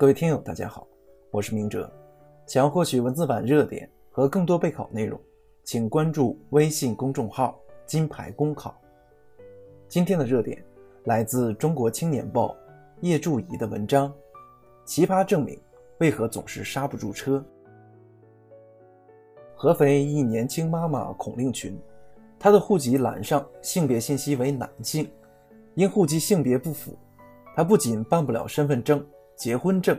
各位听友，大家好，我是明哲。想要获取文字版热点和更多备考内容，请关注微信公众号“金牌公考”。今天的热点来自《中国青年报》叶祝怡的文章：奇葩证明为何总是刹不住车？合肥一年轻妈妈孔令群，她的户籍栏上性别信息为男性，因户籍性别不符，她不仅办不了身份证。结婚证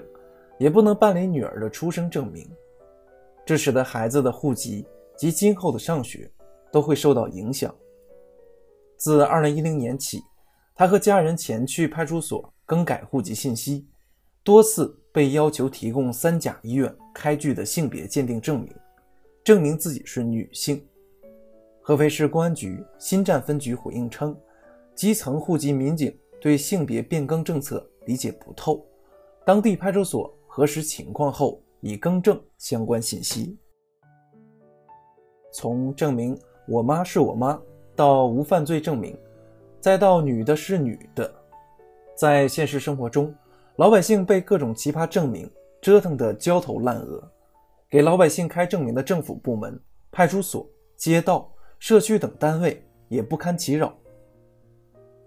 也不能办理女儿的出生证明，这使得孩子的户籍及今后的上学都会受到影响。自2010年起，他和家人前去派出所更改户籍信息，多次被要求提供三甲医院开具的性别鉴定证明，证明自己是女性。合肥市公安局新站分局回应称，基层户籍民警对性别变更政策理解不透。当地派出所核实情况后，已更正相关信息。从证明我妈是我妈到无犯罪证明，再到女的是女的，在现实生活中，老百姓被各种奇葩证明折腾得焦头烂额。给老百姓开证明的政府部门、派出所、街道、社区等单位也不堪其扰。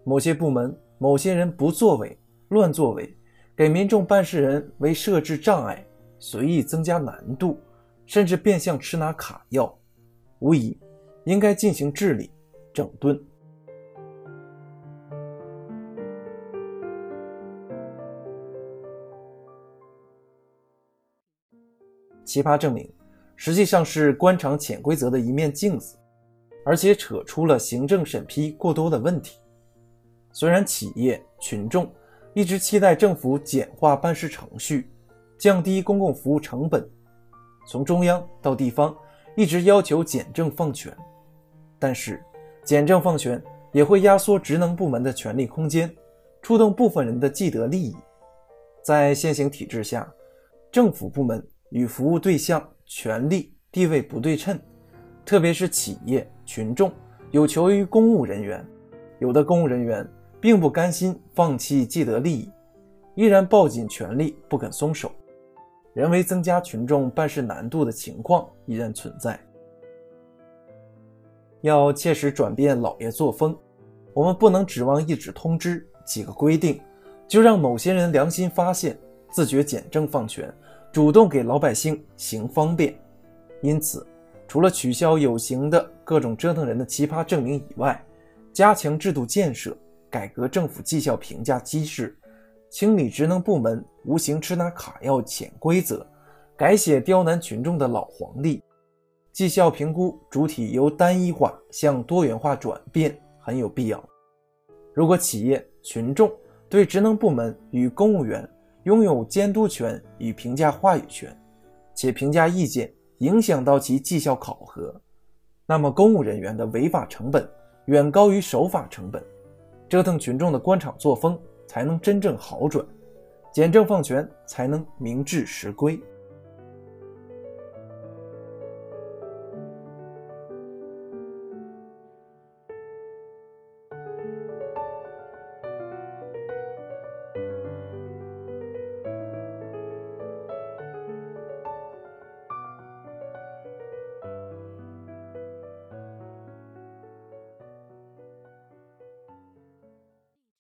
某些部门、某些人不作为、乱作为。给民众办事人为设置障碍，随意增加难度，甚至变相吃拿卡要，无疑应该进行治理整顿。奇葩证明实际上是官场潜规则的一面镜子，而且扯出了行政审批过多的问题。虽然企业群众。一直期待政府简化办事程序，降低公共服务成本。从中央到地方，一直要求简政放权。但是，简政放权也会压缩职能部门的权力空间，触动部分人的既得利益。在现行体制下，政府部门与服务对象权力地位不对称，特别是企业群众有求于公务人员，有的公务人员。并不甘心放弃既得利益，依然抱紧权力不肯松手，人为增加群众办事难度的情况依然存在。要切实转变老爷作风，我们不能指望一纸通知、几个规定，就让某些人良心发现，自觉简政放权，主动给老百姓行方便。因此，除了取消有形的各种折腾人的奇葩证明以外，加强制度建设。改革政府绩效评价机制，清理职能部门无形吃拿卡要潜规则，改写刁难群众的老黄历，绩效评估主体由单一化向多元化转变很有必要。如果企业群众对职能部门与公务员拥有监督权与评价话语权，且评价意见影响到其绩效考核，那么公务人员的违法成本远高于守法成本。折腾群众的官场作风才能真正好转，简政放权才能名至实归。